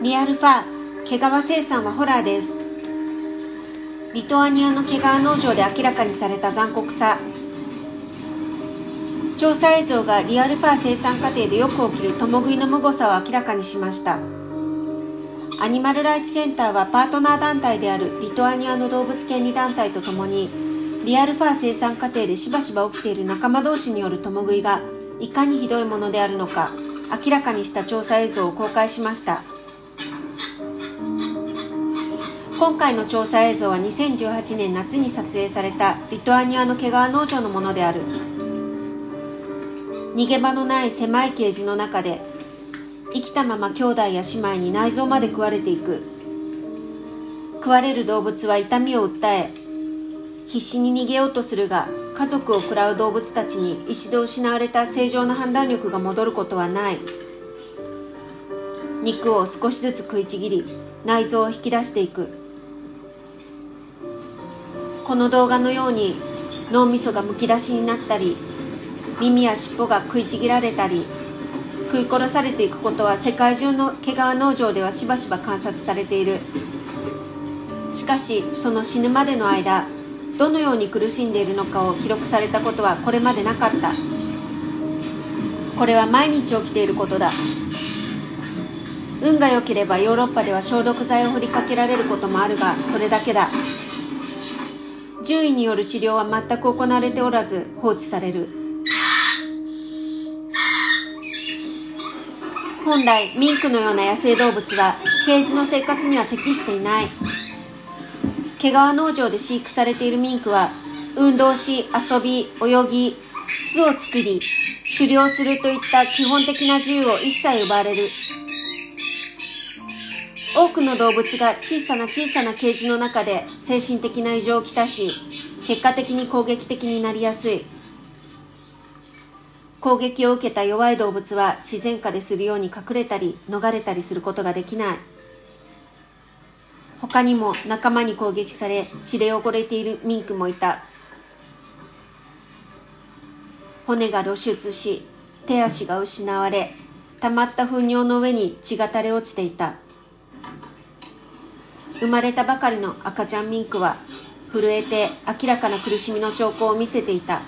リアルファ毛皮生産はホラーです。リトアニアの毛皮農場で明らかにされた残酷さ。調査映像がリアルファー生産過程でよく起きる共食いの無誤さを明らかにしました。アニマルライツセンターはパートナー団体であるリトアニアの動物権利団体とともにリアルファー生産過程でしばしば起きている仲間同士による共食いがいかにひどいものであるのか明らかにした調査映像を公開しました。今回の調査映像は2018年夏に撮影されたリトアニアの毛皮農場のものである。逃げ場のない狭いケージの中で生きたまま兄弟や姉妹に内臓まで食われていく。食われる動物は痛みを訴え必死に逃げようとするが家族を食らう動物たちに一度失われた正常な判断力が戻ることはない。肉を少しずつ食いちぎり内臓を引き出していく。この動画のように脳みそがむき出しになったり耳や尻尾が食いちぎられたり食い殺されていくことは世界中の毛皮農場ではしばしば観察されている。しかしその死ぬまでの間どのように苦しんでいるのかを記録されたことはこれまでなかった。これは毎日起きていることだ。運が良ければヨーロッパでは消毒剤を振りかけられることもあるがそれだけだ。獣医による治療は全く行われておらず放置される。本来ミンクのような野生動物はケージの生活には適していない。毛皮農場で飼育されているミンクは運動し遊び泳ぎ巣を作り狩猟するといった基本的な自由を一切奪われる。多くの動物が小さな小さなケージの中で精神的な異常をきたし結果的に攻撃的になりやすい。攻撃を受けた弱い動物は自然下でするように隠れたり逃れたりすることができない。他にも仲間に攻撃され血で汚れているミンクもいた。骨が露出し手足が失われ溜まった糞尿の上に血が垂れ落ちていた。生まれたばかりの赤ちゃんミンクは震えて明らかな苦しみの兆候を見せていた。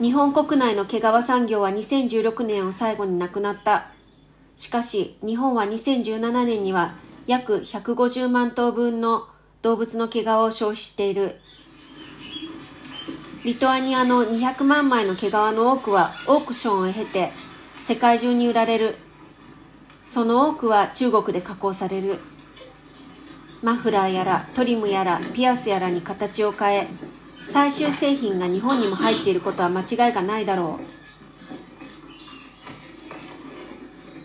日本国内の毛皮産業は2016年を最後に亡くなった。しかし日本は2017年には約150万頭分の動物の毛皮を消費している。リトアニアの200万枚の毛皮の多くはオークションを経て世界中に売られるその多くは中国で加工される。マフラーやらトリムやらピアスやらに形を変え最終製品が日本にも入っていることは間違いがないだろ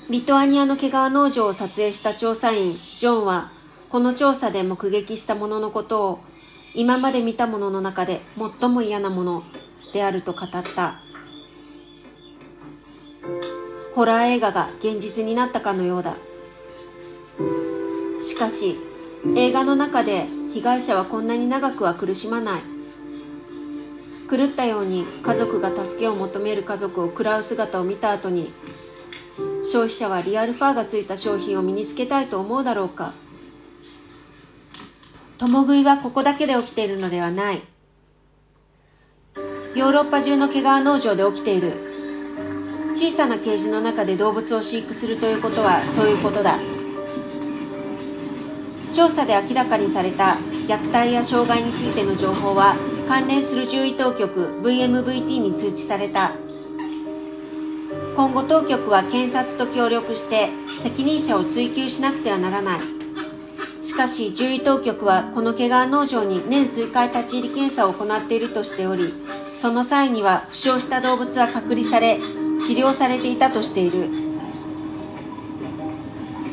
う。リトアニアの毛皮農場を撮影した調査員ジョンはこの調査で目撃したもののことを今まで見たものの中で最も嫌なものであると語った。ホラー映画が現実になったかのようだ。しかし映画の中で被害者はこんなに長くは苦しまない。狂ったように家族が助けを求める家族を食らう姿を見た後に消費者はリアルファーがついた商品を身につけたいと思うだろうか。共食いはここだけで起きているのではない。ヨーロッパ中の毛皮農場で起きている。小さなケージの中で動物を飼育するということはそういうことだ。調査で明らかにされた虐待や障害についての情報は関連する獣医当局 VMVT に通知された。今後当局は検察と協力して責任者を追及しなくてはならない。しかし獣医当局はこの毛皮農場に年数回立ち入り検査を行っているとしておりその際には負傷した動物は隔離され治療されていたとしている。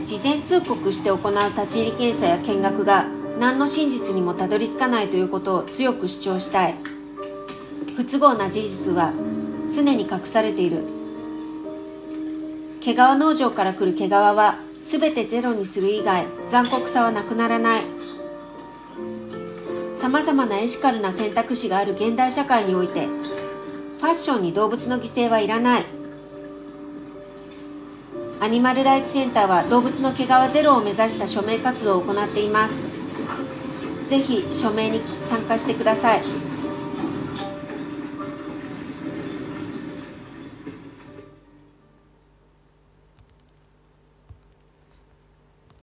事前通告して行う立ち入り検査や見学が何の真実にもたどり着かないということを強く主張したい。不都合な事実は常に隠されている。毛皮農場から来る毛皮は全てゼロにする以外残酷さはなくならない。さまざまなエシカルな選択肢がある現代社会においてファッションに動物の犠牲はいらない。アニマルライツセンターは動物の毛皮ゼロを目指した署名活動を行っています。ぜひ署名に参加してください。